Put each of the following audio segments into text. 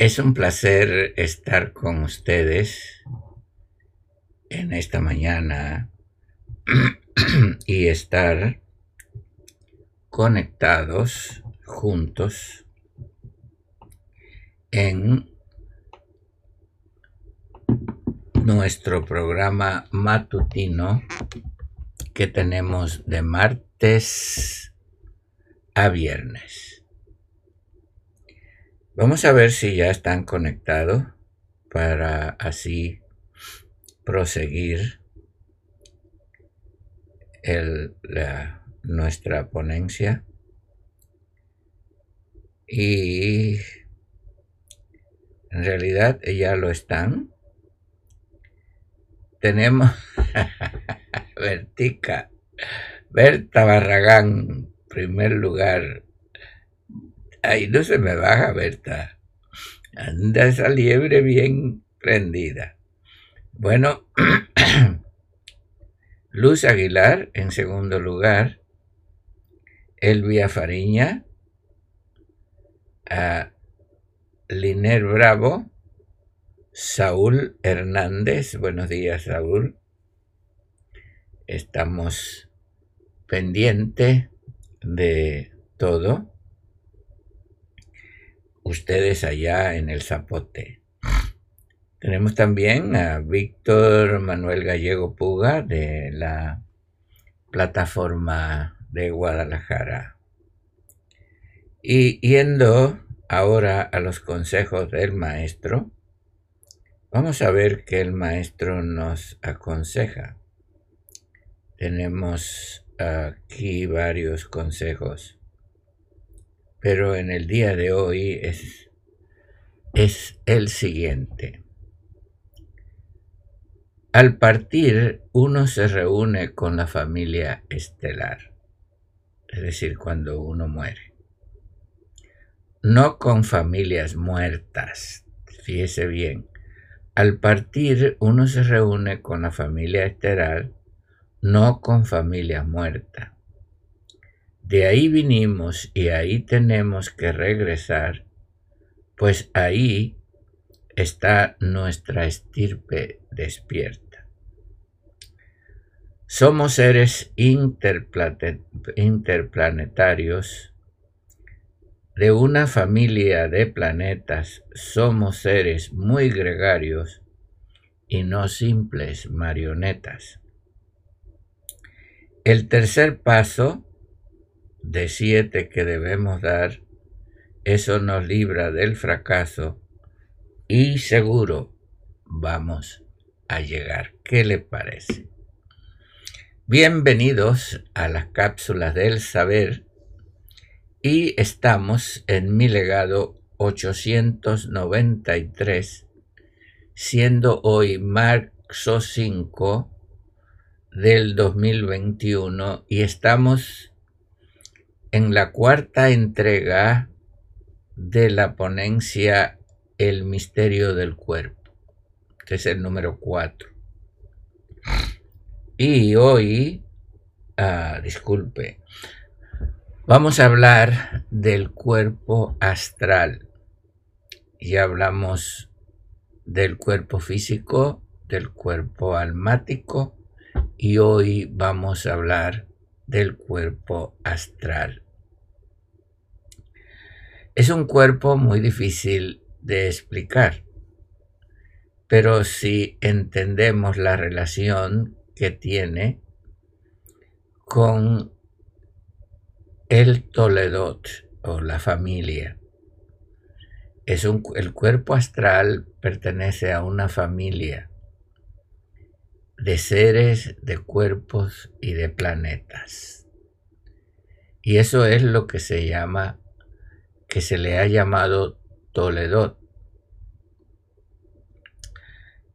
Es un placer estar con ustedes en esta mañana y estar conectados juntos en nuestro programa matutino que tenemos de martes a viernes. Vamos a ver si ya están conectados para así proseguir nuestra ponencia. Y en realidad ya lo están. Tenemos Vertica, Berta Barragán, primer lugar Ahí no se me baja, Berta. Anda esa liebre bien prendida. Bueno, Luz Aguilar en segundo lugar, Elvia Fariña, a Liner Bravo, Saúl Hernández, buenos días Saúl, estamos pendientes de todo ustedes allá en el Zapote. Tenemos también a Víctor Manuel Gallego Puga de la plataforma de Guadalajara. Y yendo ahora a los consejos del maestro, vamos a ver qué el maestro nos aconseja. Tenemos aquí varios consejos pero en el día de hoy es, es el siguiente. Al partir uno se reúne con la familia estelar, es decir, cuando uno muere. No con familias muertas, fíjese bien. Al partir uno se reúne con la familia estelar, no con familias muertas. De ahí vinimos y ahí tenemos que regresar, pues ahí está nuestra estirpe despierta. Somos seres interplanetarios de una familia de planetas, somos seres muy gregarios y no simples marionetas. El tercer paso de siete que debemos dar, eso nos libra del fracaso y seguro vamos a llegar. ¿Qué le parece? Bienvenidos a las cápsulas del saber y estamos en mi legado 893, siendo hoy marzo 5 del 2021 y estamos en la cuarta entrega de la ponencia El misterio del cuerpo. Este es el número cuatro. Y hoy, ah, disculpe, vamos a hablar del cuerpo astral. Ya hablamos del cuerpo físico, del cuerpo almático y hoy vamos a hablar del cuerpo astral. Es un cuerpo muy difícil de explicar, pero si entendemos la relación que tiene con el Toledot o la familia, es un, el cuerpo astral pertenece a una familia de seres, de cuerpos y de planetas. Y eso es lo que se llama, que se le ha llamado Toledo.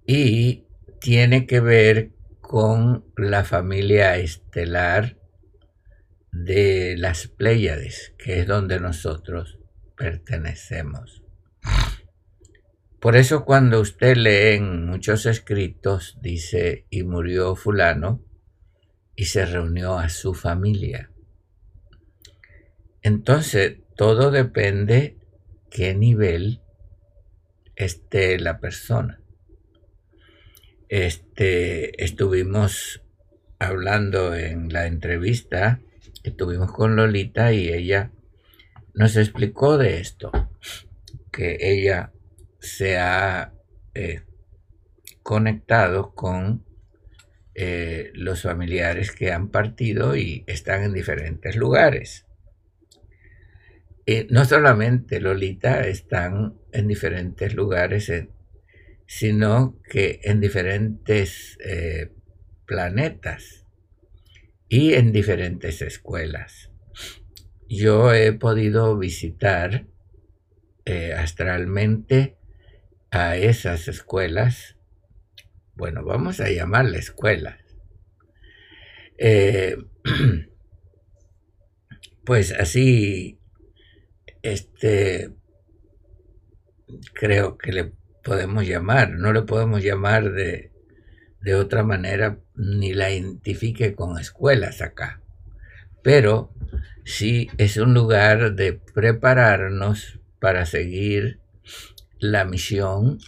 Y tiene que ver con la familia estelar de las Pléyades, que es donde nosotros pertenecemos. Por eso cuando usted lee en muchos escritos, dice, y murió fulano, y se reunió a su familia. Entonces, todo depende qué nivel esté la persona. Este, estuvimos hablando en la entrevista que tuvimos con Lolita y ella nos explicó de esto, que ella se ha eh, conectado con eh, los familiares que han partido y están en diferentes lugares. no solamente Lolita están en diferentes lugares, sino que en diferentes eh, planetas y en diferentes escuelas. Yo he podido visitar astralmente a esas escuelas, bueno, vamos a llamarle escuelas, eh, pues así, este, creo que le podemos llamar, no le podemos llamar de, de otra manera, ni la identifique con escuelas acá, pero sí es un lugar de prepararnos para seguir la misión,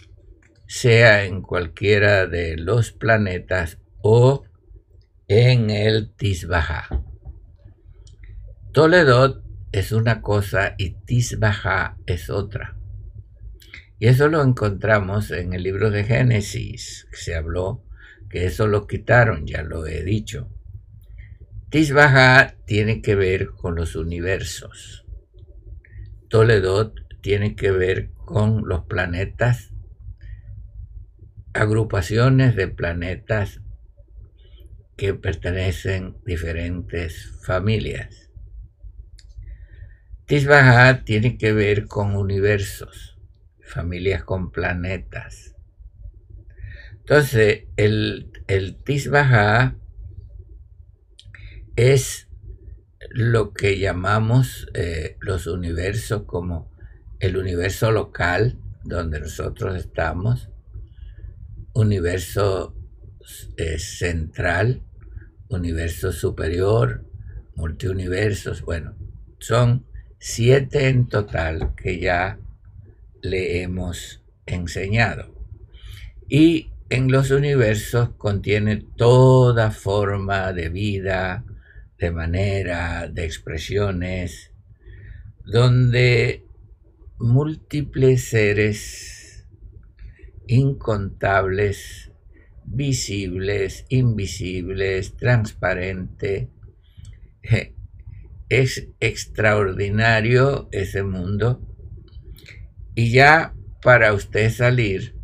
sea en cualquiera de los planetas o en el Tisbaja. Toledo es una cosa y Tisbaja es otra. Y eso lo encontramos en el libro de Génesis, se habló que eso lo quitaron, ya lo he dicho. Tisbaja tiene que ver con los universos. Toledo tiene que ver con los planetas, agrupaciones de planetas que pertenecen diferentes familias. Tisbaha tiene que ver con universos, familias con planetas. Entonces, el, el es lo que llamamos eh, los universos como el universo local donde nosotros estamos, universo eh, central, universo superior, multiuniversos, bueno, son siete en total que ya le hemos enseñado. Y en los universos contiene toda forma de vida, de manera, de expresiones, donde múltiples seres incontables, visibles, invisibles, transparente. Es extraordinario ese mundo. Y ya para usted salir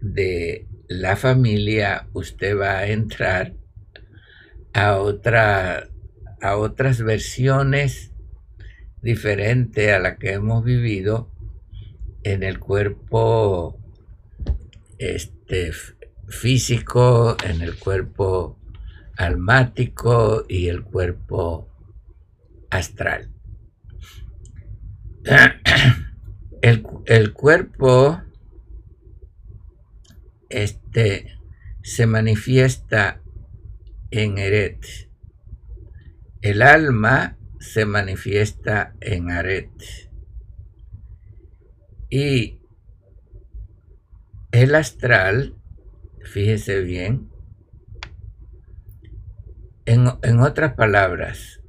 de la familia, usted va a entrar a, otra, a otras versiones diferente a la que hemos vivido en el cuerpo este, físico, en el cuerpo almático y el cuerpo astral. El, el cuerpo este, se manifiesta en Eret. El alma se manifiesta en Aret. Y el astral, fíjese bien, en, en otras palabras,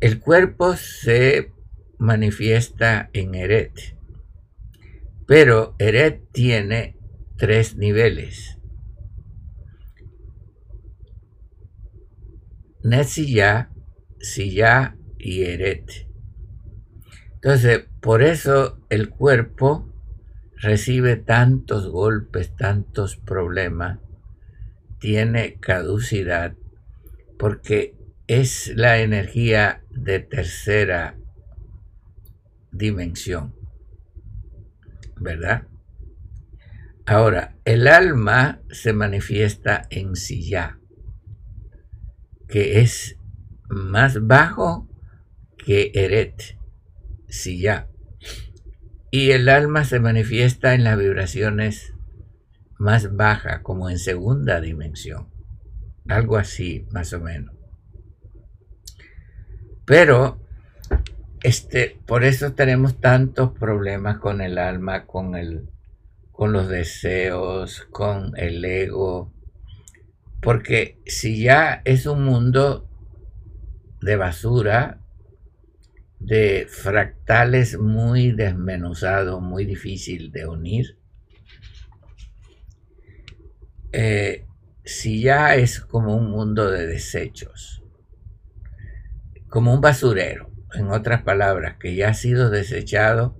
el cuerpo se manifiesta en Eret, pero Eret tiene tres niveles. Netziyah, Silla y Eret. Entonces, por eso el cuerpo recibe tantos golpes, tantos problemas, tiene caducidad, porque es la energía de tercera dimensión, ¿verdad? Ahora, el alma se manifiesta en ya, que es más bajo que Eret, ya. Y el alma se manifiesta en las vibraciones más bajas, como en segunda dimensión. Algo así, más o menos. Pero, este, por eso tenemos tantos problemas con el alma, con el con los deseos, con el ego, porque si ya es un mundo de basura, de fractales muy desmenuzados, muy difícil de unir, eh, si ya es como un mundo de desechos, como un basurero, en otras palabras, que ya ha sido desechado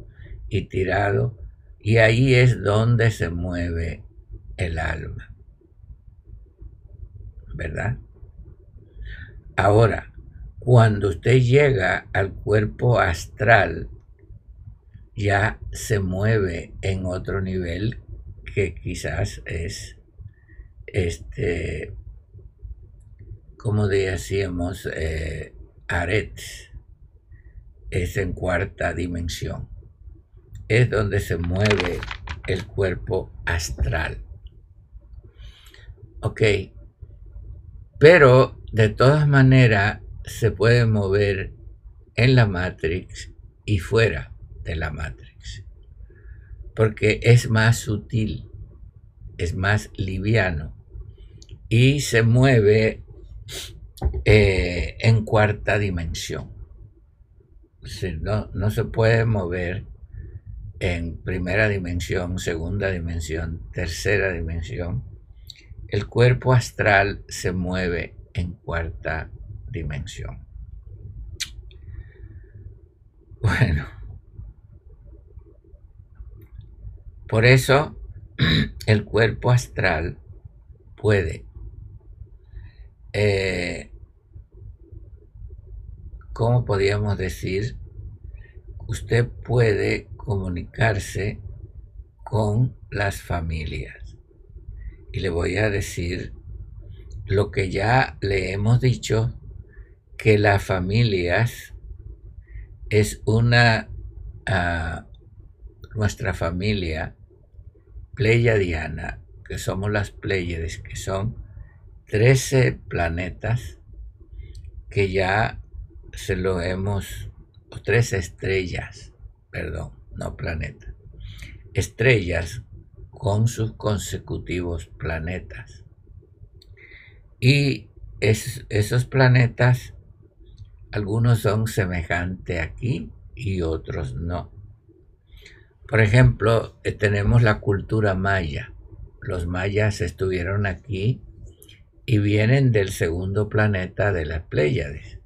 y tirado y ahí es donde se mueve el alma. ¿Verdad? Ahora, cuando usted llega al cuerpo astral, ya se mueve en otro nivel que quizás es, este, como decíamos, eh, es en cuarta dimensión. Es donde se mueve el cuerpo astral. Ok, pero de todas maneras se puede mover en la Matrix y fuera de la Matrix, porque es más sutil, es más liviano y se mueve eh, en cuarta dimensión. no, no se puede mover en primera dimensión, segunda dimensión, tercera dimensión, el cuerpo astral se mueve en cuarta dimensión. Bueno, por eso el cuerpo astral puede, eh, ¿cómo podríamos decir? Usted puede comunicarse con las familias. Y le voy a decir lo que ya le hemos dicho, que las familias es una, ah, nuestra familia pleiadiana, que somos las Pleiades, que son 13 planetas que ya se lo hemos, o 13 estrellas, perdón, no planeta, estrellas con sus consecutivos planetas. Y esos planetas, algunos son semejantes aquí y otros no. Por ejemplo, eh, tenemos la cultura maya. Los mayas estuvieron aquí y vienen del segundo planeta de las Pléyades,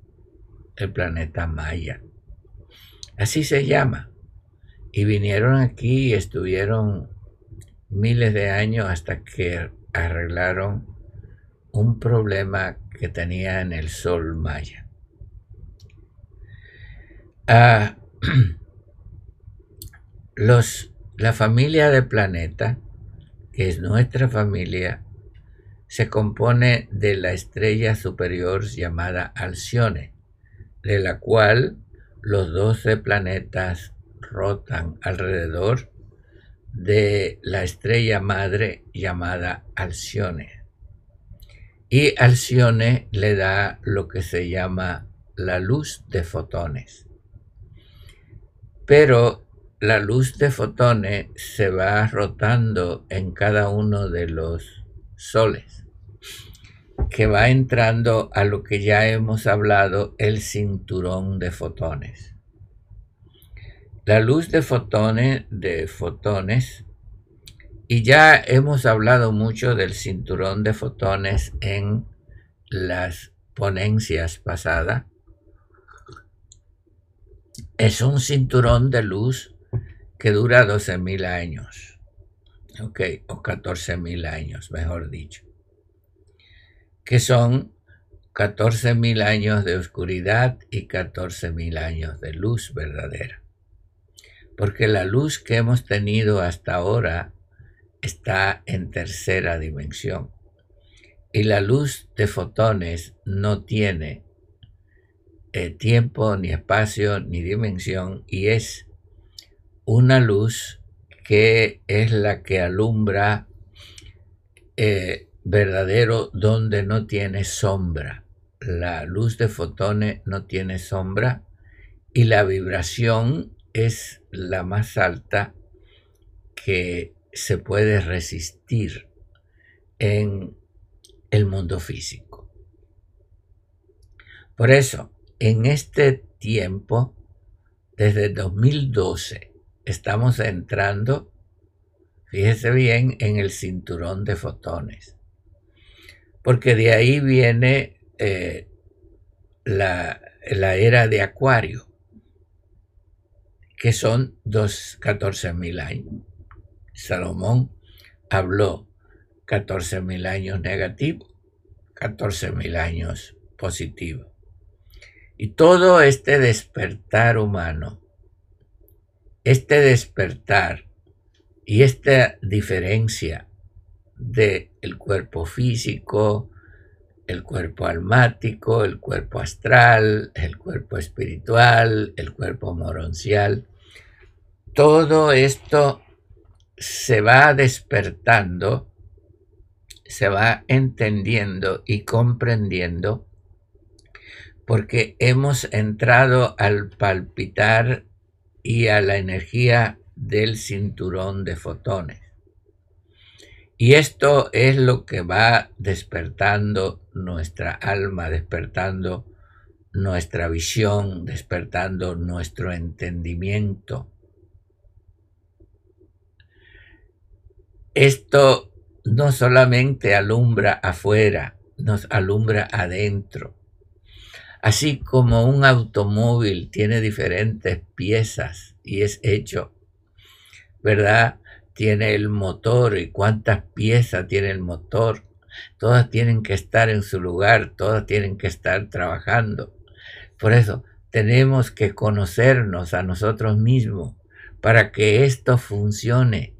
el planeta Maya. Así se llama. Y vinieron aquí y estuvieron miles de años hasta que arreglaron un problema que tenía en el sol maya. Ah, los, la familia del planeta, que es nuestra familia, se compone de la estrella superior llamada Alcione, de la cual los doce planetas rotan alrededor de la estrella madre llamada Alcione. Y Alcione le da lo que se llama la luz de fotones. Pero la luz de fotones se va rotando en cada uno de los soles, que va entrando a lo que ya hemos hablado, el cinturón de fotones. La luz de fotones, de fotones, y ya hemos hablado mucho del cinturón de fotones en las ponencias pasadas. Es un cinturón de luz que dura 12.000 años, o 14.000 años, mejor dicho, que son 14.000 años de oscuridad y 14.000 años de luz verdadera. Porque la luz que hemos tenido hasta ahora está en tercera dimensión. Y la luz de fotones no tiene eh, tiempo, ni espacio, ni dimensión, y es una luz que es la que alumbra eh, verdadero donde no tiene sombra. La luz de fotones no tiene sombra y la vibración es la más alta que se puede resistir en el mundo físico. Por eso, en este tiempo, desde 2012, estamos entrando, fíjese bien, en el cinturón de fotones. Porque de ahí viene eh, la, la, era de Acuario, que son dos, 14 mil años. Salomón habló 14 mil años negativos, 14 mil años positivos. Y todo este despertar humano, este despertar y esta diferencia del el cuerpo físico, el cuerpo almático, el cuerpo astral, el cuerpo espiritual, el cuerpo moroncial, todo esto se va despertando, se va entendiendo y comprendiendo porque hemos entrado al palpitar y a la energía del cinturón de fotones. Y esto es lo que va despertando nuestra alma, despertando nuestra visión, despertando nuestro entendimiento. Esto no solamente alumbra afuera, nos alumbra adentro. Así como un automóvil tiene diferentes piezas y es hecho, ¿verdad? Tiene el motor y cuántas piezas tiene el motor. Todas tienen que estar en su lugar, todas tienen que estar trabajando. Por eso tenemos que conocernos a nosotros mismos para que esto funcione.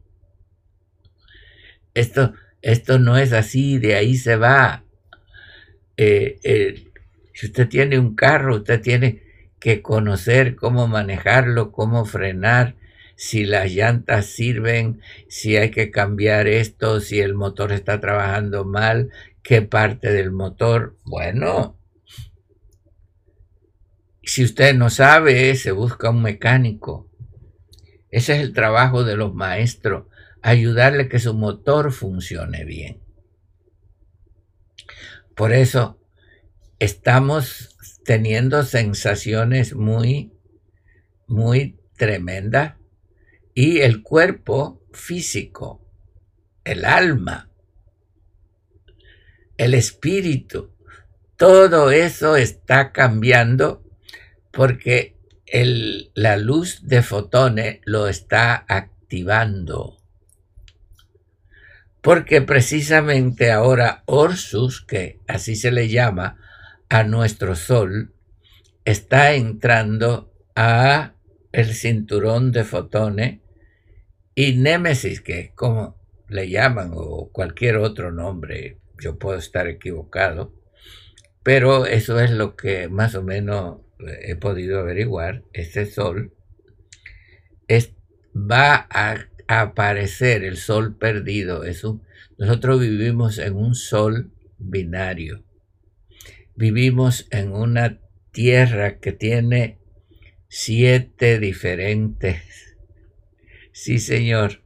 Esto, esto no es así, de ahí se va. Eh, eh, si usted tiene un carro, usted tiene que conocer cómo manejarlo, cómo frenar, si las llantas sirven, si hay que cambiar esto, si el motor está trabajando mal, qué parte del motor. Bueno, si usted no sabe, se busca un mecánico. Ese es el trabajo de los maestros, ayudarle a que su motor funcione bien. Por eso estamos teniendo sensaciones muy, muy tremendas y el cuerpo físico, el alma, el espíritu, todo eso está cambiando porque la luz de fotones lo está activando. Porque precisamente ahora Orsus, que así se le llama, a nuestro Sol está entrando a el cinturón de fotones y Némesis, que es como le llaman, o cualquier otro nombre, yo puedo estar equivocado, pero eso es lo que más o menos he podido averiguar. Este Sol es, va a, aparecer, el Sol perdido. Es nosotros vivimos en un Sol binario vivimos en una tierra que tiene siete diferentes. Sí, Señor.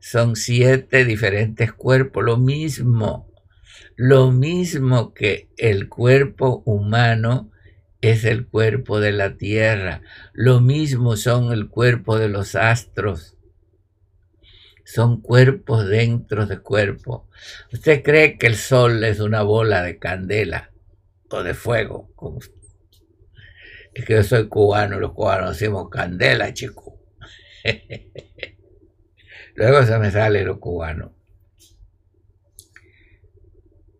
Son siete diferentes cuerpos, lo mismo, lo mismo que el cuerpo humano es el cuerpo de la tierra, lo mismo son el cuerpo de los astros, son cuerpos dentro de cuerpo. ¿Usted cree que el sol es una bola de candela? De fuego. Es que yo soy cubano, los cubanos decimos candela, chico. Luego se me sale lo cubano.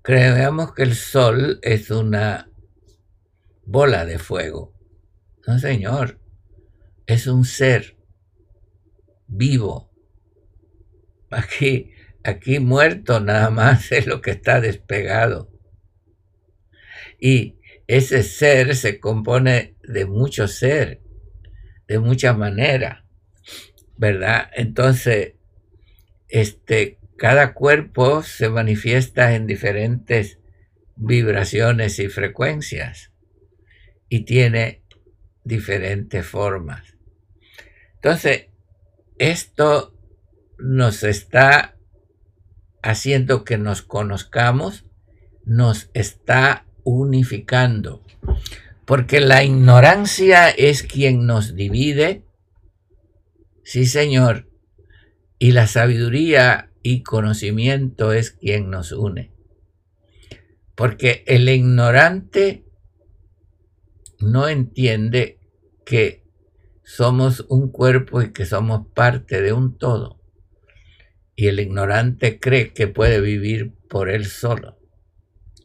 Creemos que el sol es una bola de fuego. No, señor. Es un ser vivo. Aquí, aquí muerto nada más es lo que está despegado. Y ese ser se compone de mucho ser, de mucha manera, ¿verdad? Entonces, este, cada cuerpo se manifiesta en diferentes vibraciones y frecuencias y tiene diferentes formas. Entonces, esto nos está haciendo que nos conozcamos, nos está unificando, porque la ignorancia es quien nos divide, sí señor, y la sabiduría y conocimiento es quien nos une. Porque el ignorante no entiende que somos un cuerpo y que somos parte de un todo. Y el ignorante cree que puede vivir por él solo.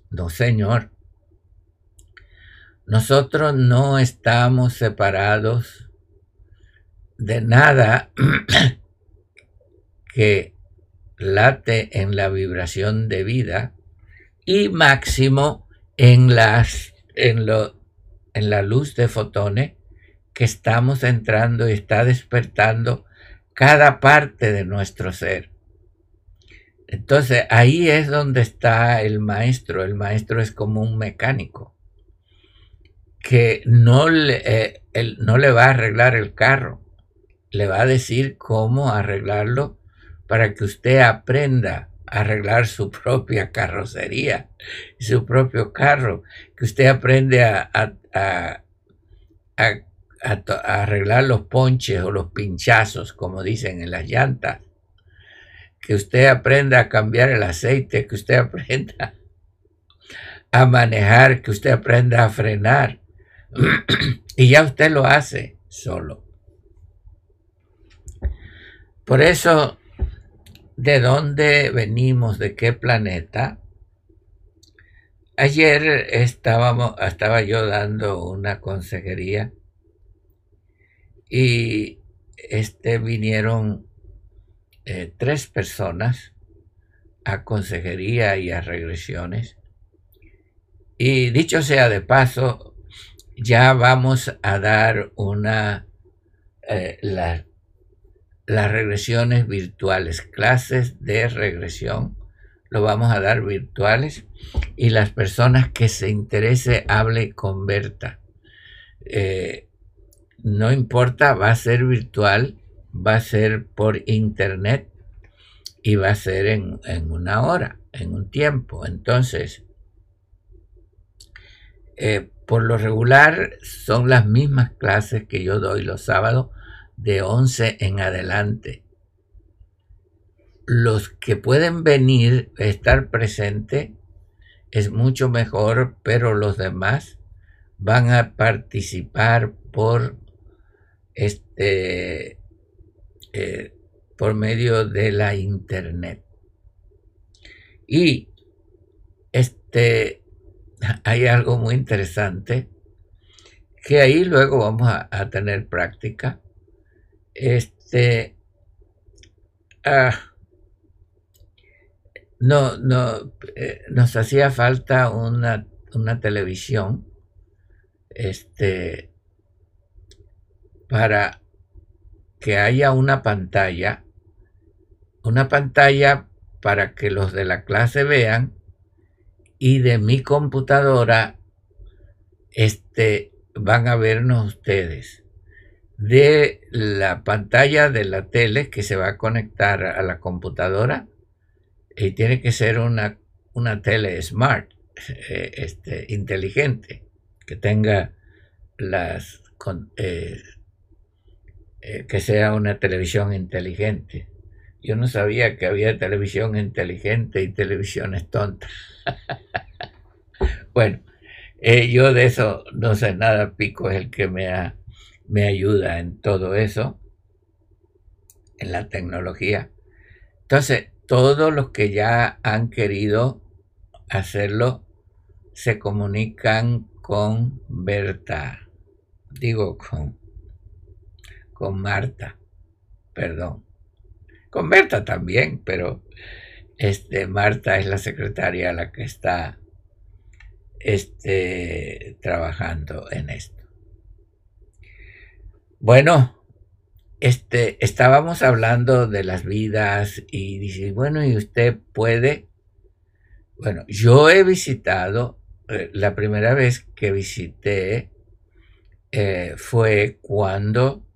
No, Señor. Nosotros no estamos separados de nada que late en la vibración de vida y máximo en, las, en, lo, en la luz de fotones que estamos entrando y está despertando cada parte de nuestro ser. Entonces ahí es donde está el maestro. El maestro es como un mecánico que no le, eh, no le va a arreglar el carro, le va a decir cómo arreglarlo para que usted aprenda a arreglar su propia carrocería, su propio carro, que usted aprende a, a, arreglar los ponches o los pinchazos, como dicen en las llantas, que usted aprenda a cambiar el aceite, que usted aprenda a manejar, que usted aprenda a frenar. Y ya usted lo hace solo. Por eso de dónde venimos, de qué planeta. Ayer estábamos, estaba yo dando una consejería y este, vinieron eh, tres personas a consejería y a regresiones. Y dicho sea de paso, ya vamos a dar una, eh, la, las regresiones virtuales, clases de regresión, lo vamos a dar virtuales y las personas que se interese hable y converta. Eh, no importa, va a ser virtual, va a ser por internet y va a ser en, una hora, en un tiempo. Entonces, eh, por lo regular son las mismas clases que yo doy los sábados de 11 en adelante. Los que pueden venir, estar presente, es mucho mejor, pero los demás van a participar por este eh, por medio de la internet. Y este hay algo muy interesante que ahí luego vamos a tener práctica. Este, ah, no, no, eh, nos hacía falta una, una televisión, este, para que haya una pantalla, una pantalla para que los de la clase vean y de mi computadora este, van a vernos ustedes de la pantalla de la tele que se va a conectar a la computadora y tiene que ser una, una tele smart, eh, este, inteligente, que tenga las... Eh, eh, que sea una televisión inteligente. Yo no sabía que había televisión inteligente y televisiones tontas. bueno, Eh, yo de eso no sé nada, Pico es el que me, me ayuda en todo eso, en la tecnología. Entonces, todos los que ya han querido hacerlo se comunican con Berta, digo con, con Marta, perdón, con Berta también, pero este, Marta es la secretaria la que está este, trabajando en esto. Bueno, este, estábamos hablando de las vidas y dice, bueno, y usted puede. Bueno, yo he visitado, eh, la primera vez que visité eh, fue cuando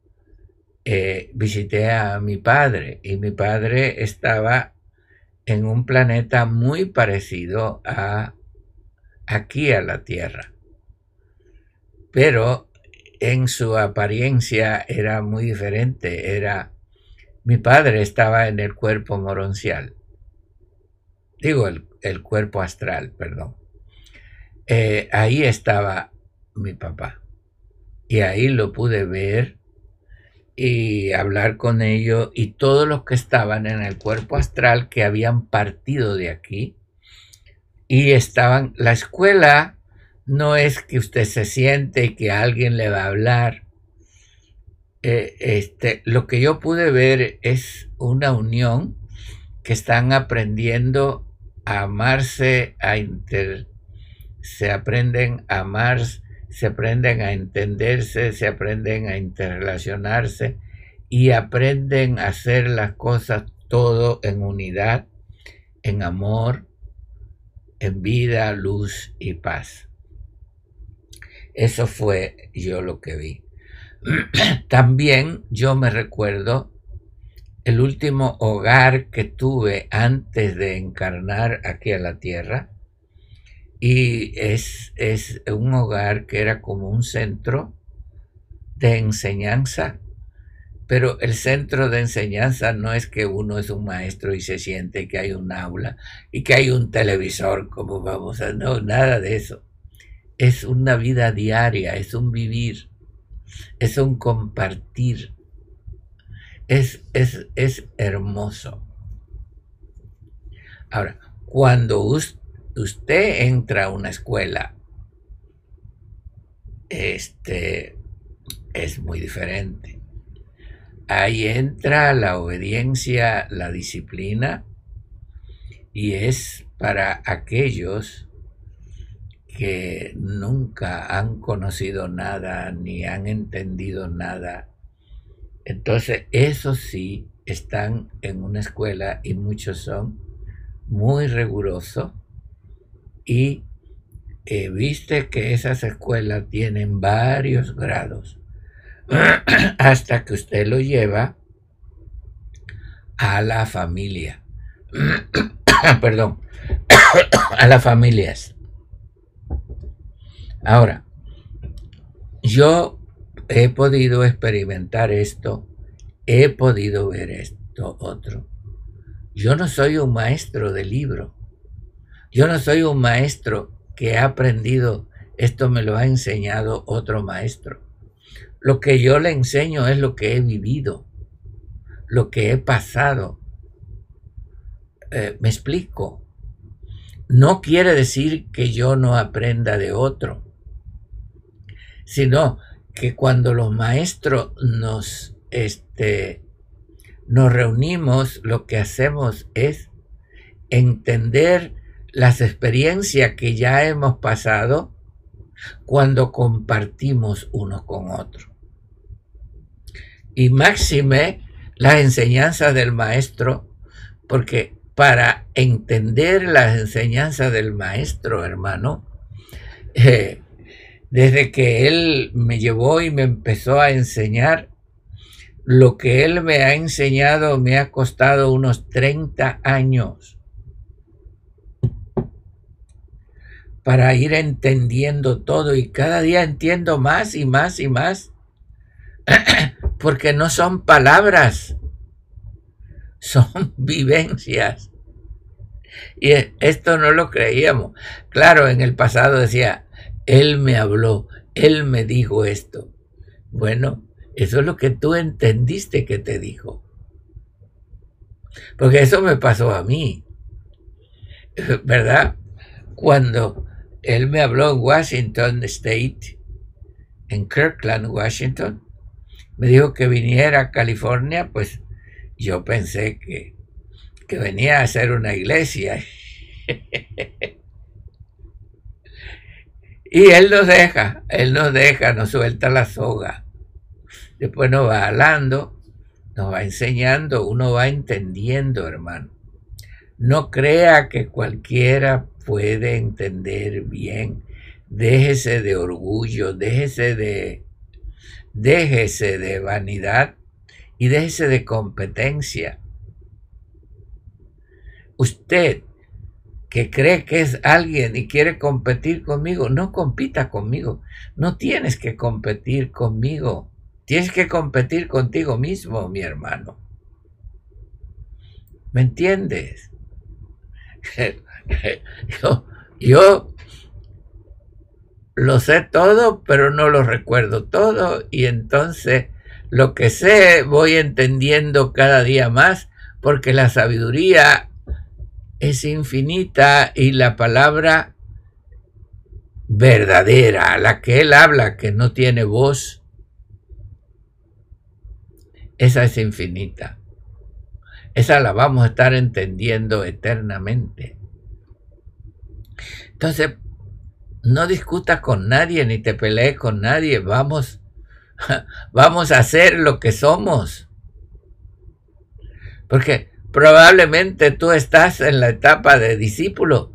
eh, visité a mi padre y mi padre estaba en un planeta muy parecido a aquí a la Tierra. Pero en su apariencia era muy diferente. Era mi padre estaba en el cuerpo moroncial. Digo, el, cuerpo astral, perdón. Eh, ahí estaba mi papá. Y ahí lo pude ver y hablar con ellos y todos los que estaban en el cuerpo astral que habían partido de aquí y estaban, la escuela no es que usted se siente y que alguien le va a hablar. Eh, este, lo que yo pude ver es una unión que están aprendiendo a amarse, a inter, se aprenden a amar, se aprenden a entenderse, se aprenden a interrelacionarse y aprenden a hacer las cosas todo en unidad, en amor, en vida, luz y paz. Eso fue yo lo que vi. También yo me recuerdo el último hogar que tuve antes de encarnar aquí a la tierra. Y es, es un hogar que era como un centro de enseñanza pero el centro de enseñanza no es que uno es un maestro y se siente que hay un aula y que hay un televisor, como vamos a... No, nada de eso. Es una vida diaria, es un vivir, es un compartir. Es, es, es hermoso. Ahora, cuando usted entra a una escuela, este es muy diferente ahí entra la obediencia, la disciplina, y es para aquellos que nunca han conocido nada ni han entendido nada. Entonces, esos sí están en una escuela y muchos son muy rigurosos y eh, viste que esas escuelas tienen varios grados hasta que usted lo lleva a la familia. Perdón, a las familias. Ahora, yo he podido experimentar esto, he podido ver esto otro. Yo no soy un maestro de libro. Yo no soy un maestro que ha aprendido, esto me lo ha enseñado otro maestro. Lo que yo le enseño es lo que he vivido, lo que he pasado. Eh, me explico. No quiere decir que yo no aprenda de otro, sino que cuando los maestros nos, este, nos reunimos, lo que hacemos es entender las experiencias que ya hemos pasado cuando compartimos unos con otros. Y máxime las enseñanzas del maestro, porque para entender las enseñanzas del maestro, hermano, eh, desde que él me llevó y me empezó a enseñar, lo que él me ha enseñado me ha costado unos 30 años para ir entendiendo todo y cada día entiendo más y más y más porque no son palabras, son vivencias. Y esto no lo creíamos. Claro, en el pasado decía, Él me habló, Él me dijo esto. Bueno, eso es lo que tú entendiste que te dijo. Porque eso me pasó a mí. ¿Verdad? Cuando él me habló en Washington State, en Kirkland, Washington, me dijo que viniera a California, pues yo pensé que, que venía a hacer una iglesia. y él nos deja, él nos deja, nos suelta la soga. Después nos va hablando, nos va enseñando, uno va entendiendo, hermano. No crea que cualquiera puede entender bien. Déjese de orgullo, déjese de, déjese de vanidad y déjese de competencia. Usted que cree que es alguien y quiere competir conmigo, no compita conmigo. No tienes que competir conmigo. Tienes que competir contigo mismo, mi hermano. ¿Me entiendes? yo, lo sé todo, pero no lo recuerdo todo y entonces lo que sé voy entendiendo cada día más porque la sabiduría es infinita y la palabra verdadera, la que él habla, que no tiene voz, esa es infinita. Esa la vamos a estar entendiendo eternamente. Entonces, no discutas con nadie ni te pelees con nadie. Vamos, vamos a hacer lo que somos. Porque probablemente tú estás en la etapa de discípulo.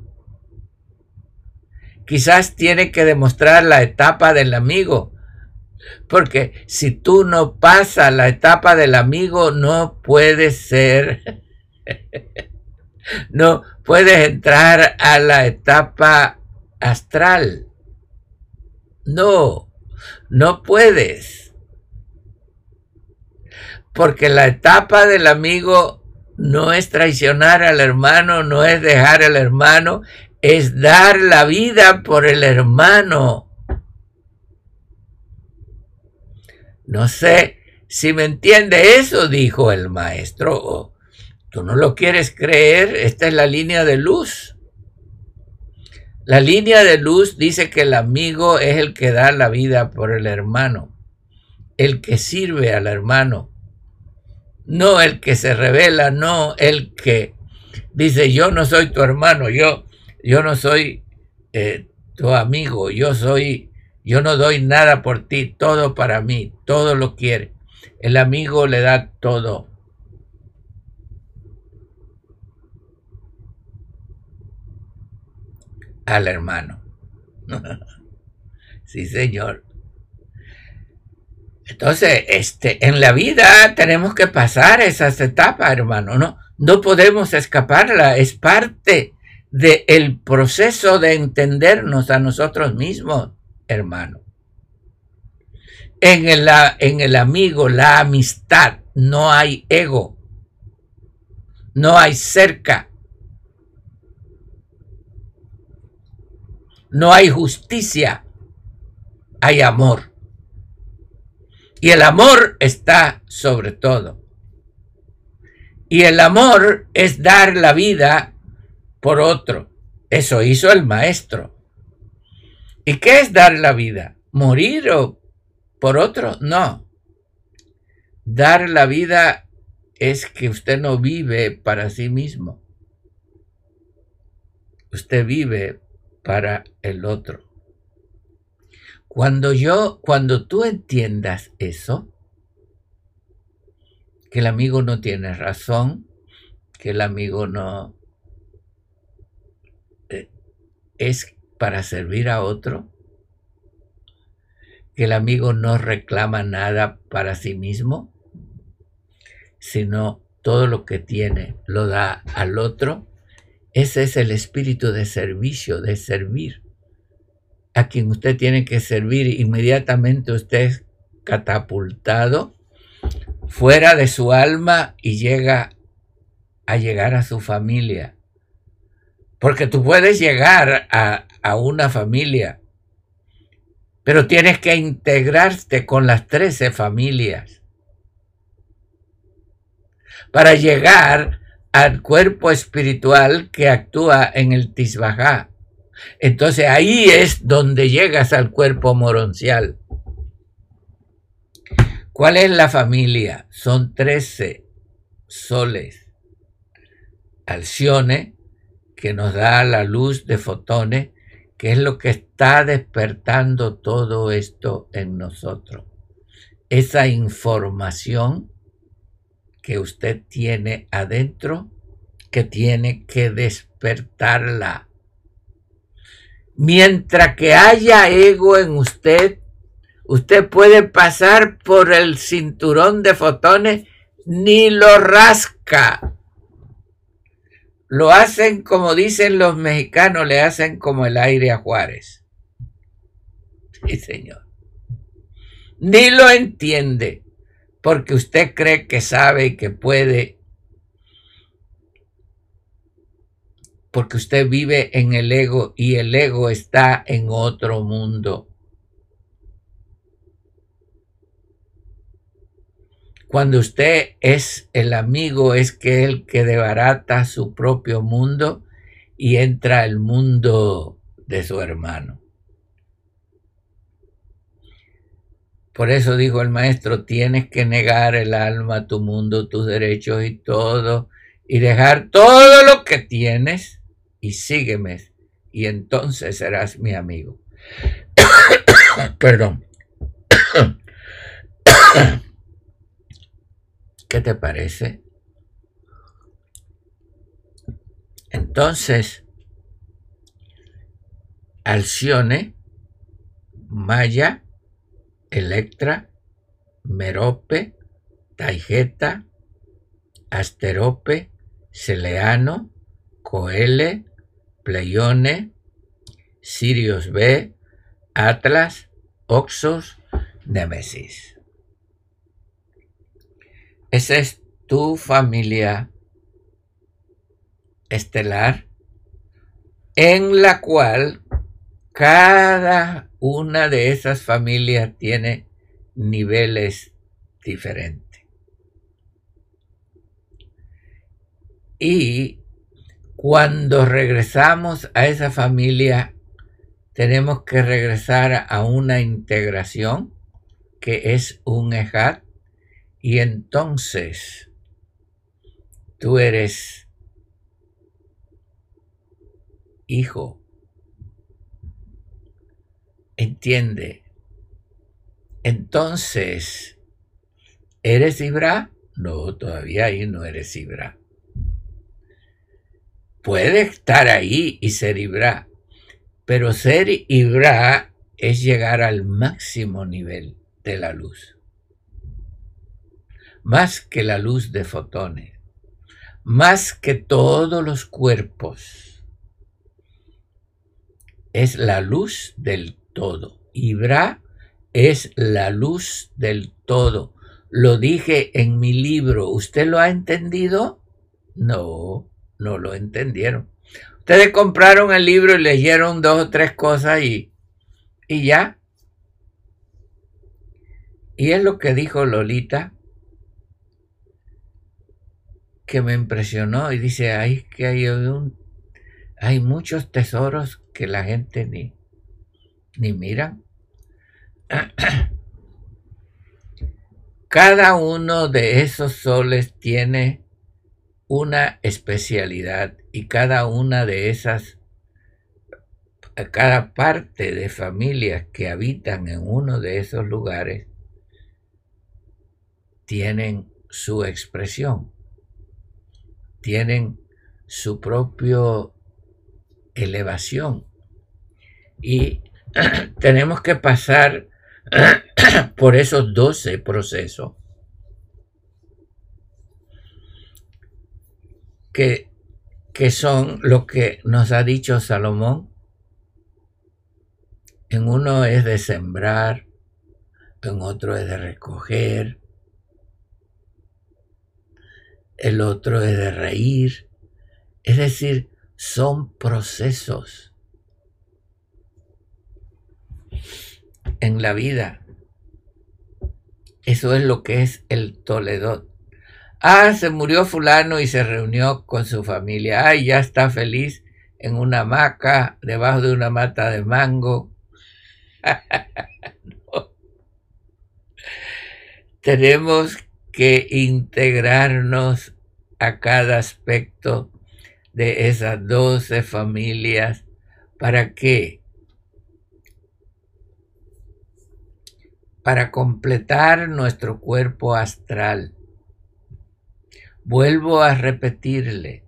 Quizás tiene que demostrar la etapa del amigo. Porque si tú no pasas la etapa del amigo, no puedes ser, no puedes entrar a la etapa astral. No, no puedes. Porque la etapa del amigo no es traicionar al hermano, no es dejar al hermano, es dar la vida por el hermano. No sé si me entiende eso, dijo el maestro. Tú no lo quieres creer, esta es la línea de luz. La línea de luz dice que el amigo es el que da la vida por el hermano, el que sirve al hermano, no el que se revela, no el que dice yo no soy tu hermano, yo, yo no soy eh, tu amigo, yo soy yo no doy nada por ti, todo para mí, todo lo quiere. El amigo le da todo. Al hermano. sí, señor. Entonces, este, en la vida tenemos que pasar esas etapas, hermano, ¿no? No podemos escaparla, es parte del proceso de entendernos a nosotros mismos hermano. En el, en el amigo, la amistad, no hay ego, no hay cerca, no hay justicia, hay amor. Y el amor está sobre todo. Y el amor es dar la vida por otro. Eso hizo el maestro. ¿Y qué es dar la vida? ¿Morir o por otro? No. Dar la vida es que usted no vive para sí mismo. Usted vive para el otro. Cuando yo, cuando tú entiendas eso, que el amigo no tiene razón, que el amigo no eh, es para servir a otro, que el amigo no reclama nada para sí mismo, sino todo lo que tiene lo da al otro. Ese es el espíritu de servicio, de servir. A quien usted tiene que servir, inmediatamente usted es catapultado fuera de su alma y llega a llegar a su familia. Porque tú puedes llegar a, a una familia Pero tienes que integrarte con las trece familias para llegar al cuerpo espiritual que actúa en el Tisbajá. Entonces ahí es donde llegas al cuerpo moroncial. ¿Cuál es la familia? Son trece soles. Alcione, que nos da la luz de fotones, que es lo que está despertando todo esto en nosotros. Esa información que usted tiene adentro, que tiene que despertarla. Mientras que haya ego en usted, usted puede pasar por el cinturón de fotones ni lo rasca. Lo hacen como dicen los mexicanos, le hacen como el aire a Juárez. Sí, señor. Ni lo entiende, porque usted cree que sabe y que puede, porque usted vive en el ego y el ego está en otro mundo. Cuando usted es el amigo, es que el que debarata su propio mundo y entra al mundo de su hermano. Por eso dijo el maestro, tienes que negar el alma, tu mundo, tus derechos y todo, y dejar todo lo que tienes y sígueme, y entonces serás mi amigo. Perdón. ¿Qué te parece? Entonces, Alcione, Maya, Electra, Merope, Taigeta, Asterope, Celeano, Coele, Pleione, Sirius B, Atlas, Oxos, Nemesis. Esa es tu familia estelar en la cual cada una de esas familias tiene niveles diferentes. Y cuando regresamos a esa familia, tenemos que regresar a una integración que es un ejat y entonces tú eres hijo. Entiende. Entonces, ¿eres Ibra? No, todavía ahí no eres Ibra. Puede estar ahí y ser Ibra, pero ser Ibra es llegar al máximo nivel de la luz más que la luz de fotones, más que todos los cuerpos. Es la luz del todo. Ibra es la luz del todo. Lo dije en mi libro. ¿Usted lo ha entendido? No, no lo entendieron. Ustedes compraron el libro y leyeron dos o tres cosas y, y ya. Y es lo que dijo Lolita que me impresionó y dice, ay, que hay, un, hay muchos tesoros que la gente ni, ni mira. Cada uno de esos soles tiene una especialidad y cada una de esas, cada parte de familias que habitan en uno de esos lugares, tienen su expresión tienen su propia elevación. Y tenemos que pasar por esos 12 procesos que, que son lo que nos ha dicho Salomón. En uno es de sembrar, en otro es de recoger, el otro es de reír. Es decir, son procesos. En la vida. Eso es lo que es el Toledo. Ah, se murió fulano y se reunió con su familia. Ay, ya está feliz en una hamaca, debajo de una mata de mango. Tenemos que integrarnos a cada aspecto de esas doce familias. ¿Para qué? Para completar nuestro cuerpo astral. Vuelvo a repetirle.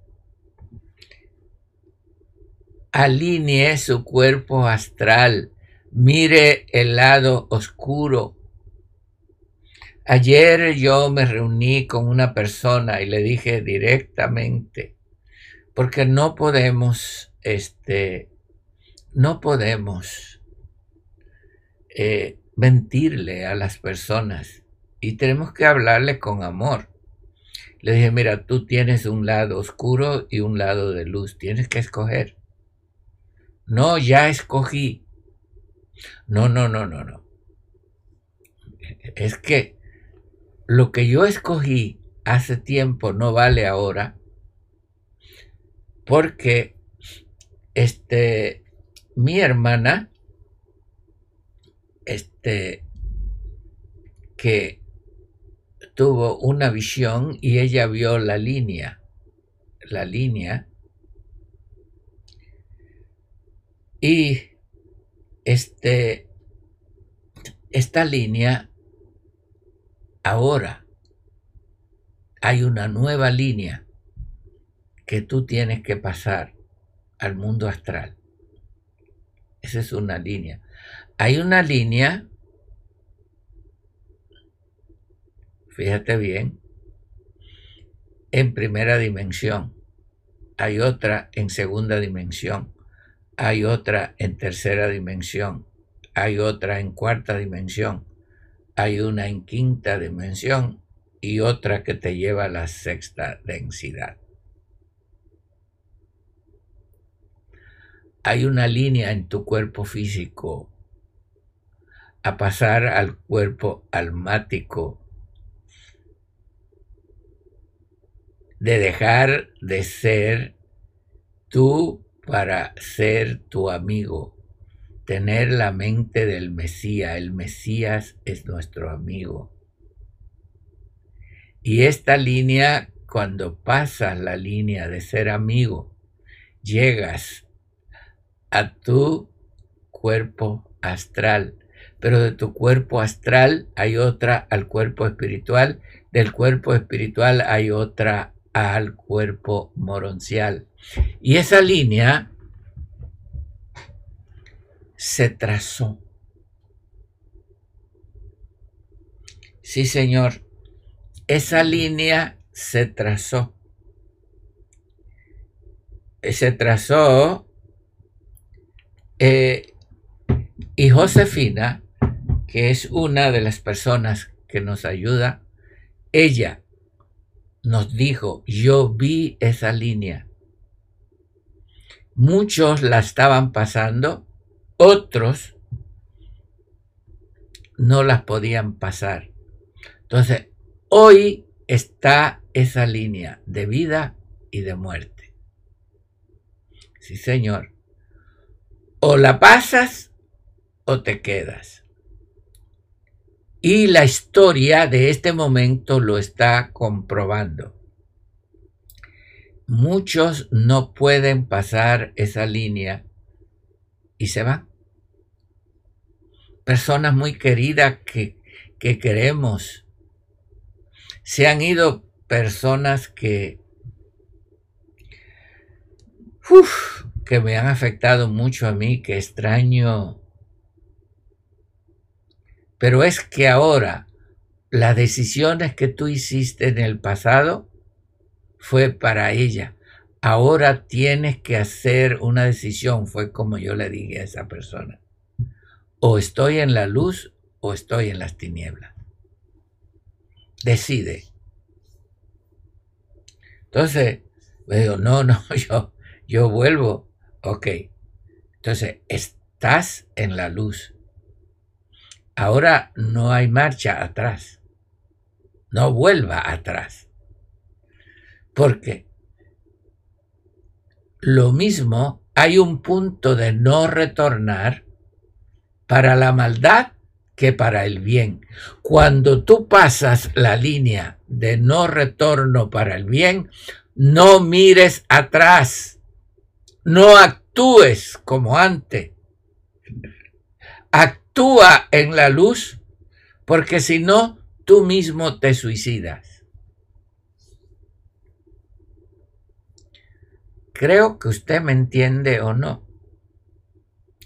Alinee su cuerpo astral. Mire el lado oscuro Ayer yo me reuní con una persona y le dije directamente, porque no podemos, este, no podemos eh, mentirle a las personas y tenemos que hablarle con amor. Le dije, mira, tú tienes un lado oscuro y un lado de luz, tienes que escoger. No, ya escogí. No, no, no, no, no. Es que lo que yo escogí hace tiempo no vale ahora porque este mi hermana este que tuvo una visión y ella vio la línea la línea y este esta línea Ahora hay una nueva línea que tú tienes que pasar al mundo astral. Esa es una línea. Hay una línea, fíjate bien, en primera dimensión. Hay otra en segunda dimensión. Hay otra en tercera dimensión. Hay otra en cuarta dimensión hay una en quinta dimensión y otra que te lleva a la sexta densidad. Hay una línea en tu cuerpo físico a pasar al cuerpo almático, de dejar de ser tú para ser tu amigo tener la mente del Mesías. El Mesías es nuestro amigo. Y esta línea, cuando pasas la línea de ser amigo, llegas a tu cuerpo astral. Pero de tu cuerpo astral hay otra al cuerpo espiritual, del cuerpo espiritual hay otra al cuerpo moroncial. Y esa línea se trazó. Sí, Señor, esa línea se trazó. Se trazó eh, y Josefina, que es una de las personas que nos ayuda, ella nos dijo, yo vi esa línea. Muchos la estaban pasando otros no las podían pasar. Entonces, hoy está esa línea de vida y de muerte. Sí, Señor. O la pasas o te quedas. Y la historia de este momento lo está comprobando. Muchos no pueden pasar esa línea y se van personas muy queridas que, queremos. Se han ido personas que, que me han afectado mucho a mí, que extraño. Pero es que ahora las decisiones que tú hiciste en el pasado fue para ella. Ahora tienes que hacer una decisión, fue como yo le dije a esa persona o estoy en la luz o estoy en las tinieblas. Decide. Entonces, digo, no, no, yo, yo vuelvo. Ok. Entonces, estás en la luz. Ahora no hay marcha atrás. No vuelva atrás. Porque lo mismo hay un punto de no retornar para la maldad que para el bien. Cuando tú pasas la línea de no retorno para el bien, no mires atrás, no actúes como antes. Actúa en la luz, porque si no, tú mismo te suicidas. Creo que usted me entiende o no.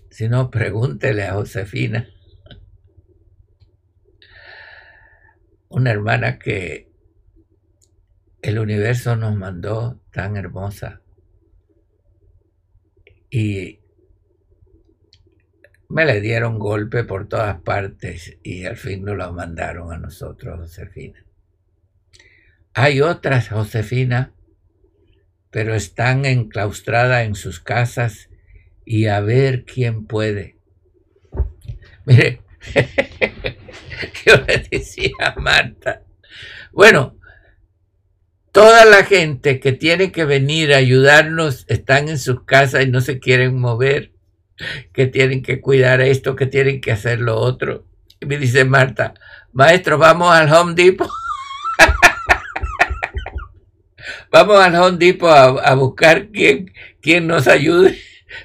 Si no, pregúntele a Josefina, una hermana que el universo nos mandó tan hermosa. Y me le dieron golpe por todas partes y al fin nos la mandaron a nosotros, Josefina. Hay otras, Josefina, pero están enclaustradas en sus casas y a ver quién puede. Mire, yo le decía a Marta, bueno, toda la gente que tiene que venir a ayudarnos están en sus casas y no se quieren mover, que tienen que cuidar esto, que tienen que hacer lo otro. Y me dice Marta, maestro, vamos al Home Depot. vamos al Home Depot a, buscar quién, quién nos ayude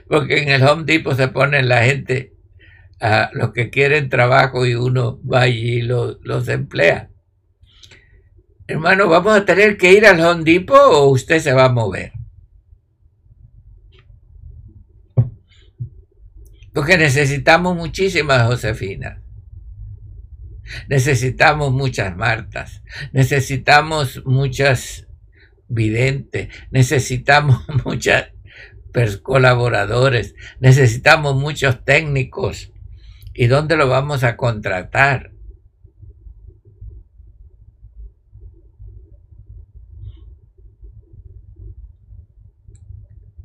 porque en el Home Depot se ponen la gente, a los que quieren trabajo y uno va allí y los emplea. Hermano, ¿vamos a tener que ir al Home Depot o usted se va a mover? Porque necesitamos muchísimas Josefinas. Necesitamos muchas Martas. Necesitamos muchas videntes. Necesitamos muchas colaboradores, necesitamos muchos técnicos. ¿Y dónde lo vamos a contratar?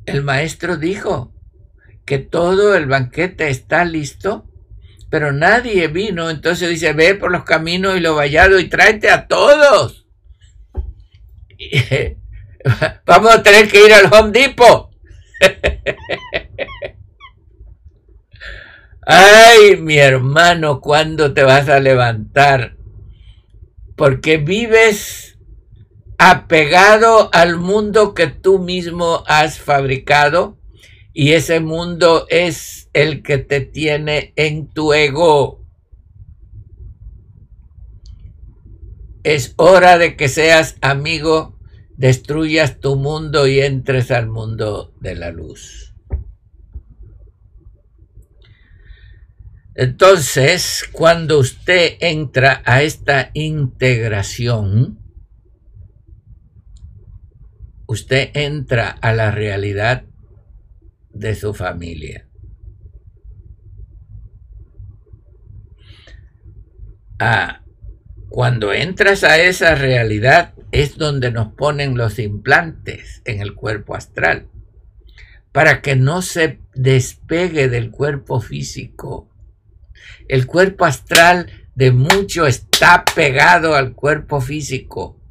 El maestro dijo que todo el banquete está listo, pero nadie vino. Entonces dice, ve por los caminos y lo vallado y tráete a todos. Vamos a tener que ir al Home Depot. Ay, mi hermano, ¿cuándo te vas a levantar? Porque vives apegado al mundo que tú mismo has fabricado y ese mundo es el que te tiene en tu ego. Es hora de que seas amigo destruyas tu mundo y entres al mundo de la luz. Entonces, cuando usted entra a esta integración, usted entra a la realidad de su familia. Ah, cuando entras a esa realidad, es donde nos ponen los implantes en el cuerpo astral, para que no se despegue del cuerpo físico. El cuerpo astral de mucho está pegado al cuerpo físico,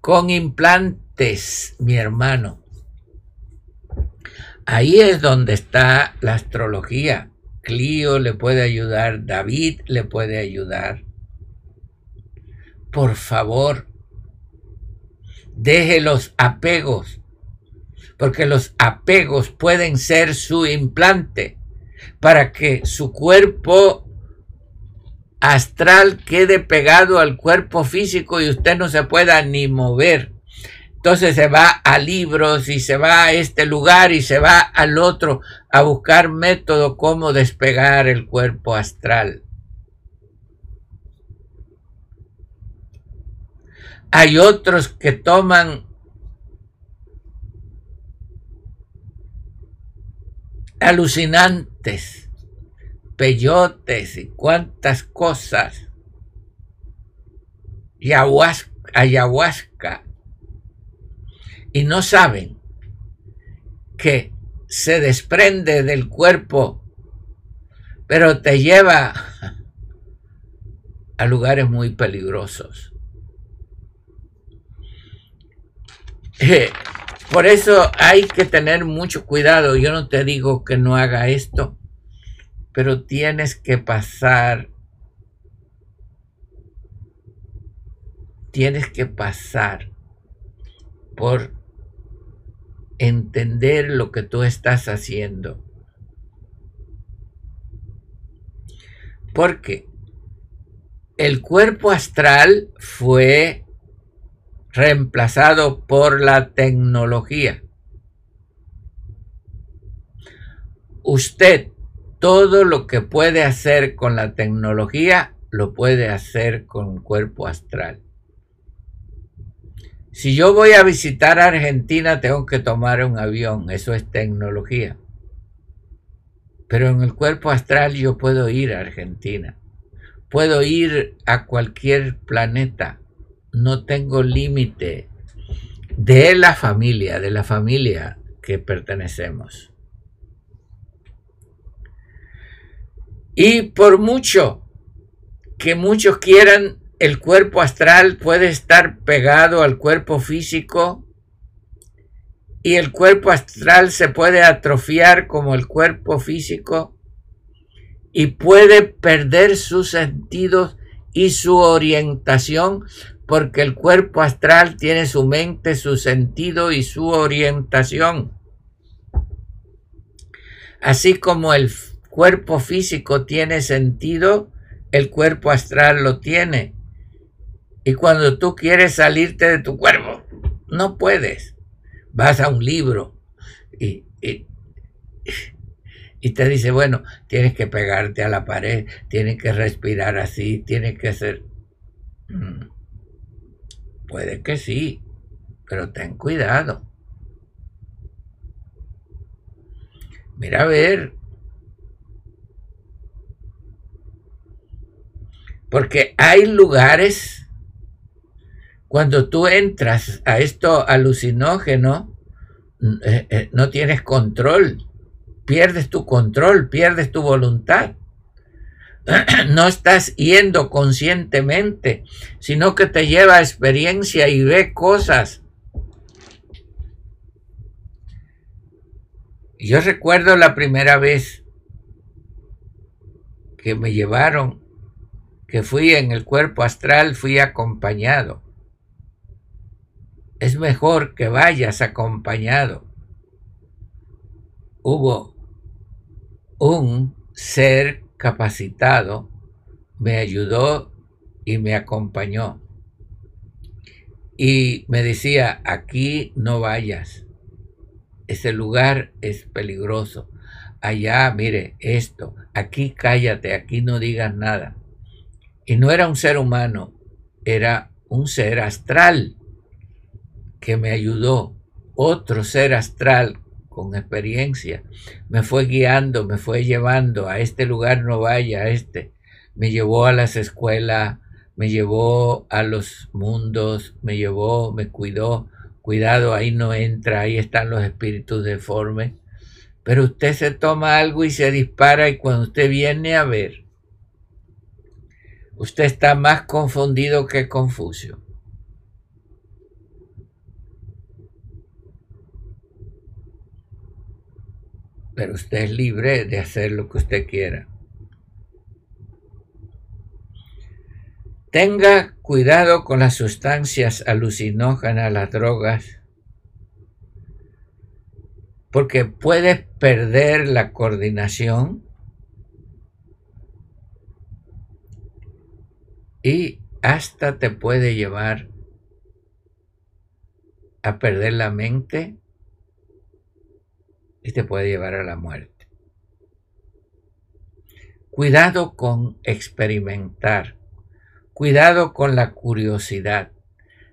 con implantes, mi hermano. Ahí es donde está la astrología. Clio le puede ayudar, David le puede ayudar. Por favor, Deje los apegos, porque los apegos pueden ser su implante para que su cuerpo astral quede pegado al cuerpo físico y usted no se pueda ni mover. Entonces se va a libros y se va a este lugar y se va al otro a buscar método cómo despegar el cuerpo astral. Hay otros que toman alucinantes, peyotes y cuantas cosas, ayahuasca, y no saben que se desprende del cuerpo, pero te lleva a lugares muy peligrosos. Eh, por eso hay que tener mucho cuidado. Yo no te digo que no haga esto, pero tienes que pasar, tienes que pasar por entender lo que tú estás haciendo. Porque el cuerpo astral fue reemplazado por la tecnología. Usted todo lo que puede hacer con la tecnología lo puede hacer con cuerpo astral. Si yo voy a visitar Argentina tengo que tomar un avión, eso es tecnología. Pero en el cuerpo astral yo puedo ir a Argentina, puedo ir a cualquier planeta, no tengo límite de la familia, de la familia que pertenecemos. Y por mucho que muchos quieran el cuerpo astral puede estar pegado al cuerpo físico y el cuerpo astral se puede atrofiar como el cuerpo físico y puede perder sus sentidos y su orientación porque el cuerpo astral tiene su mente, su sentido y su orientación. Así como el cuerpo físico tiene sentido, el cuerpo astral lo tiene. Y cuando tú quieres salirte de tu cuerpo, no puedes. Vas a un libro y, y, te dice, bueno, tienes que pegarte a la pared, tienes que respirar así, tienes que hacer... Mm, puede que sí, pero ten cuidado. Mira a ver. Porque hay lugares cuando tú entras a esto alucinógeno, eh, eh, no tienes control, pierdes tu control, pierdes tu voluntad. No estás yendo conscientemente, sino que te lleva a experiencia y ve cosas. Yo recuerdo la primera vez que me llevaron, que fui en el cuerpo astral, fui acompañado es mejor que vayas acompañado. Hubo un ser capacitado, me ayudó y me acompañó. Y me decía, aquí no vayas, ese lugar es peligroso. Allá, mire, esto, aquí cállate, aquí no digas nada. Y no era un ser humano, era un ser astral que me ayudó, otro ser astral con experiencia, me fue guiando, me fue llevando a este lugar, no vaya, a este, me llevó a las escuelas, me llevó a los mundos, me llevó, me cuidó, cuidado, ahí no entra, ahí están los espíritus deformes, pero usted se toma algo y se dispara y cuando usted viene a ver, usted está más confundido que Confucio. Pero usted es libre de hacer lo que usted quiera. Tenga cuidado con las sustancias alucinógenas, las drogas, porque puedes perder la coordinación y hasta te puede llevar a perder la mente y te puede llevar a la muerte. Cuidado con experimentar. Cuidado con la curiosidad.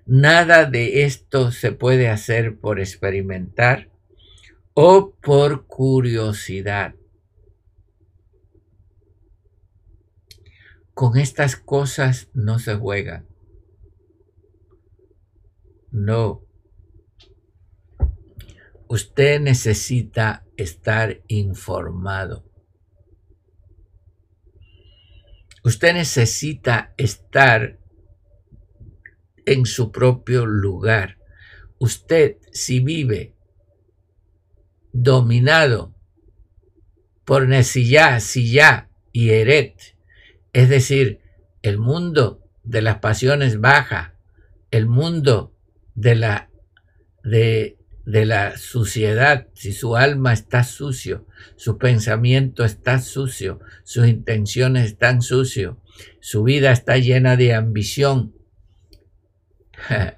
Nada de esto se puede hacer por experimentar o por curiosidad. Con estas cosas no se juega. No, Usted necesita estar informado. Usted necesita estar en su propio lugar. Usted, si vive dominado por Nesiyah, Siyah y Eret, es decir, el mundo de las pasiones baja, el mundo de la, de, de la suciedad, si su alma está sucio, su pensamiento está sucio, sus intenciones están sucios, su vida está llena de ambición.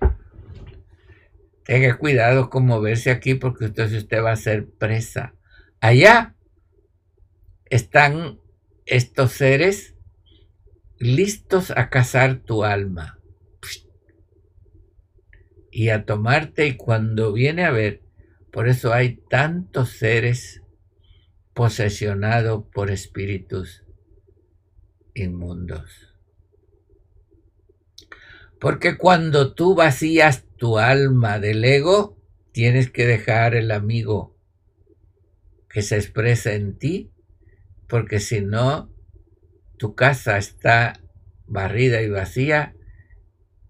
Tenga cuidado con moverse aquí porque entonces usted va a ser presa. Allá están estos seres listos a cazar tu alma y a tomarte y cuando viene a ver, por eso hay tantos seres posesionados por espíritus inmundos. Porque cuando tú vacías tu alma del ego, tienes que dejar el amigo que se expresa en ti, porque si no, tu casa está barrida y vacía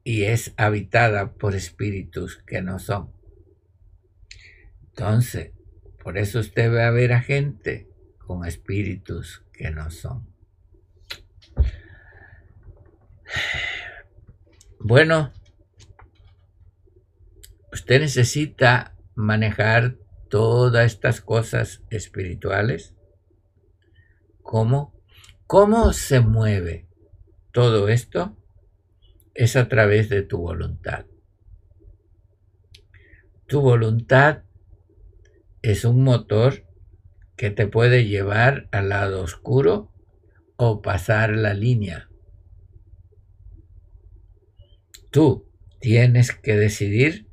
y es habitada por espíritus que no son. Entonces, por eso usted va a ver a gente con espíritus que no son. Bueno, usted necesita manejar todas estas cosas espirituales. ¿Cómo? ¿Cómo se mueve todo esto? Es a través de tu voluntad. Tu voluntad es un motor que te puede llevar al lado oscuro o pasar la línea. Tú tienes que decidir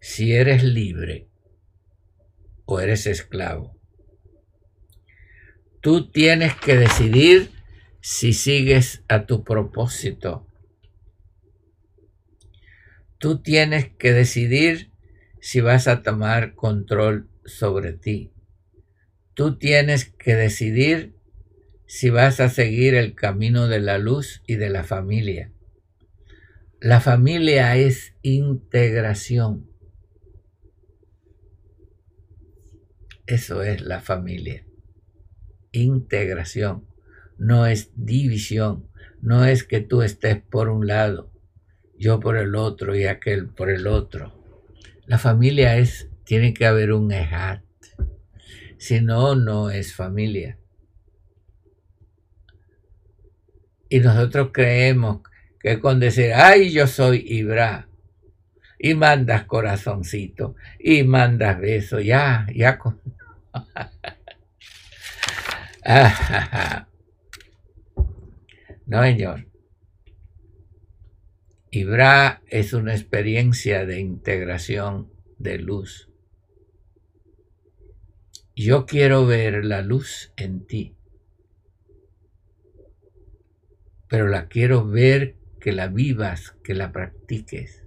si eres libre o eres esclavo. Tú tienes que decidir si sigues a tu propósito Tú tienes que decidir si vas a tomar control sobre ti. Tú tienes que decidir si vas a seguir el camino de la luz y de la familia. La familia es integración. Eso es la familia. Integración. No es división. No es que tú estés por un lado yo por el otro y aquel por el otro. La familia es, tiene que haber un ejat. Si no, no es familia. Y nosotros creemos que con decir, ay, yo soy Ibra, y mandas corazoncito, y mandas beso, ya, ya. Con... no, señor. Ibra es una experiencia de integración de luz. Yo quiero ver la luz en ti, pero la quiero ver que la vivas, que la practiques.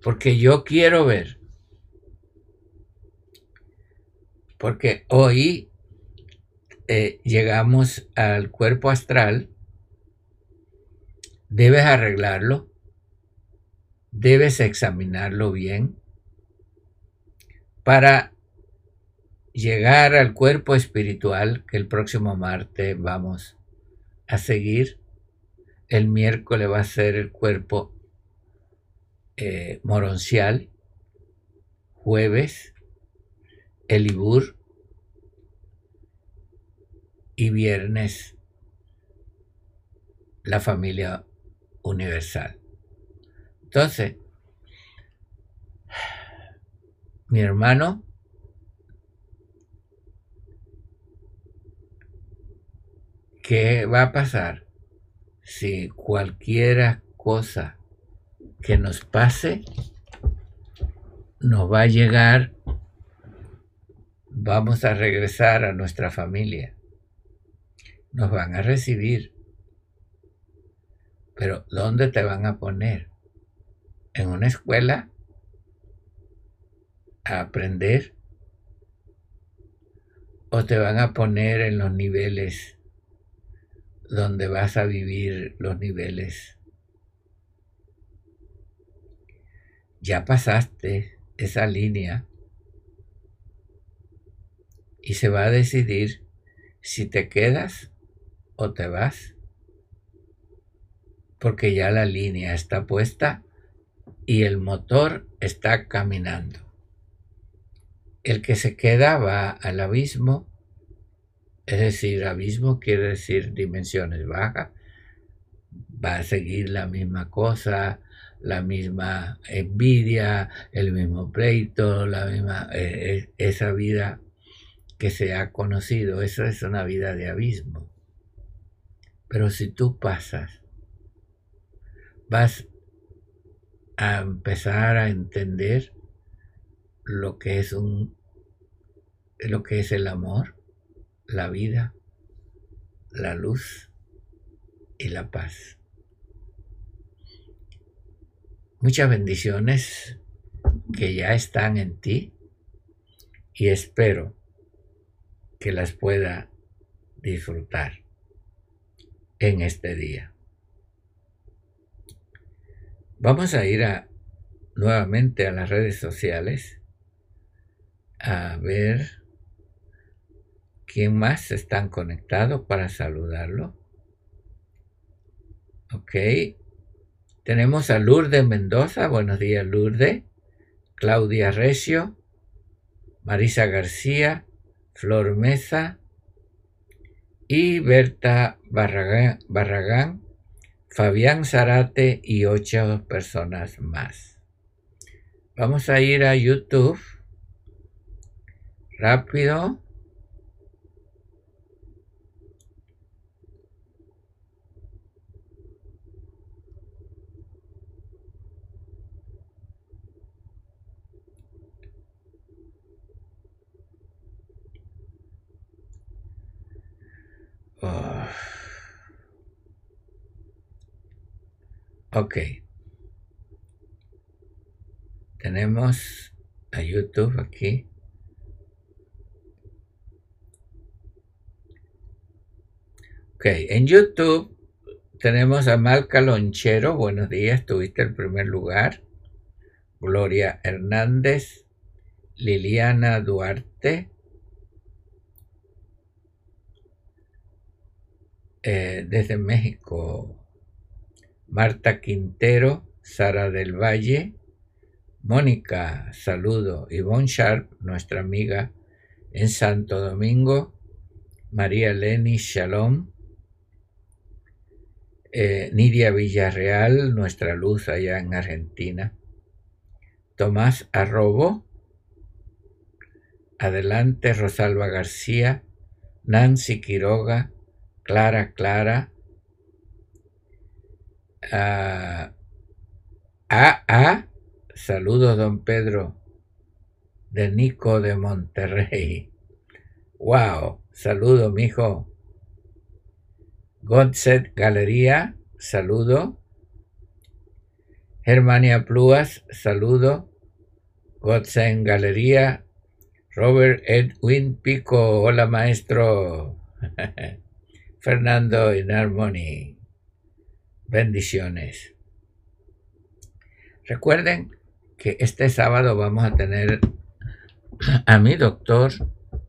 Porque yo quiero ver, porque hoy eh, llegamos al cuerpo astral debes arreglarlo, debes examinarlo bien para llegar al cuerpo espiritual que el próximo martes vamos a seguir. El miércoles va a ser el cuerpo eh, moroncial, jueves el Ibur y viernes la familia universal. Entonces, mi hermano ¿qué va a pasar si cualquier cosa que nos pase nos va a llegar, vamos a regresar a nuestra familia, nos van a recibir, pero ¿dónde te van a poner? ¿En una escuela? ¿A aprender? ¿O te van a poner en los niveles donde vas a vivir los niveles. Ya pasaste esa línea y se va a decidir si te quedas o te vas, porque ya la línea está puesta y el motor está caminando. El que se queda va al abismo, es decir, abismo quiere decir dimensiones bajas, va a seguir la misma cosa, la misma envidia, el mismo pleito, la misma eh, eh, esa vida que se ha conocido, eso es una vida de abismo. Pero si tú pasas, vas a empezar a entender lo que es un lo que es el amor, la vida, la luz y la paz. Muchas bendiciones que ya están en ti y espero que las pueda disfrutar en este día. Vamos a ir nuevamente a las redes sociales a ver quién más están conectados para saludarlo. Ok. Tenemos a Lourdes Mendoza. Buenos días, Lourdes. Claudia Recio. Marisa García. Flor Mesa y Berta Barragán, Fabián Zarate y ocho personas más. Vamos a ir a YouTube. Rápido. Ah. Ok. Tenemos a YouTube aquí. Ok, en YouTube tenemos a Malca Lonchero. Buenos días, tuviste el primer lugar. Gloria Hernández, Liliana Duarte, Eh, desde México, Marta Quintero, Sara del Valle, Mónica, saludo, Yvonne Sharp, nuestra amiga en Santo Domingo, María Leni Shalom, eh, Nidia Villarreal, nuestra luz allá en Argentina, Tomás Arrobo, adelante Rosalba García, Nancy Quiroga, Clara, Clara. A, a, saludos, don Pedro, de Nico de Monterrey. Wow, saludo, mijo. Godset Galería, saludo. Germania Pluas, saludo. Godset Galería. Robert Edwin Pico, hola maestro. Fernando Harmony, Bendiciones. Recuerden que este sábado vamos a tener a mi doctor,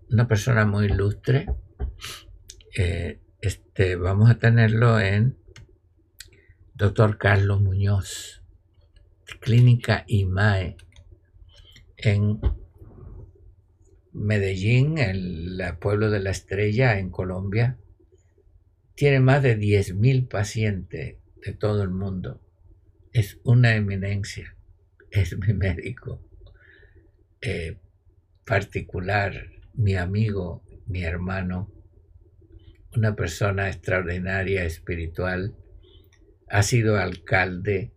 una persona muy ilustre. Eh, este, vamos a tenerlo en doctor Carlos Muñoz, Clínica IMAE, en Medellín, el pueblo de la estrella, en Colombia tiene más de 10.000 pacientes de todo el mundo. Es una eminencia. Es mi médico eh, particular, mi amigo, mi hermano, una persona extraordinaria, espiritual. Ha sido alcalde,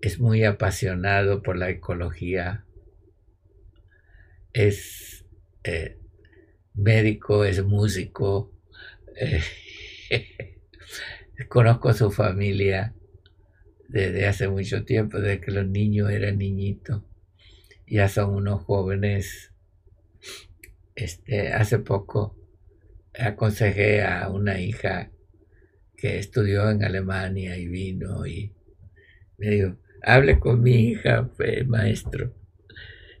es muy apasionado por la ecología, es eh, médico, es músico. Eh, Conozco a su familia desde hace mucho tiempo, desde que los niños eran niñitos. Ya son unos jóvenes. Este, hace poco aconsejé a una hija que estudió en Alemania y vino y me dijo, hable con mi hija, maestro,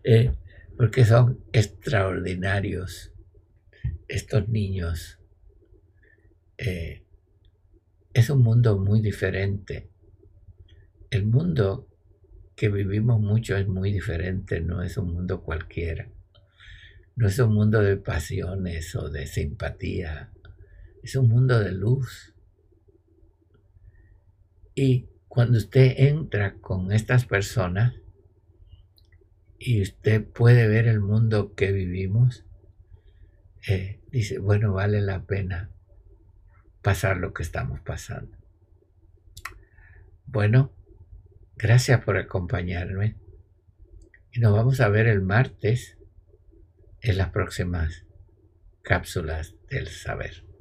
eh, porque son extraordinarios estos niños. Eh, es un mundo muy diferente. El mundo que vivimos mucho es muy diferente, no es un mundo cualquiera. No es un mundo de pasiones o de simpatía, es un mundo de luz. Y cuando usted entra con estas personas y usted puede ver el mundo que vivimos, eh, dice, bueno, vale la pena pasar lo que estamos pasando. Bueno, gracias por acompañarme y nos vamos a ver el martes en las próximas cápsulas del saber.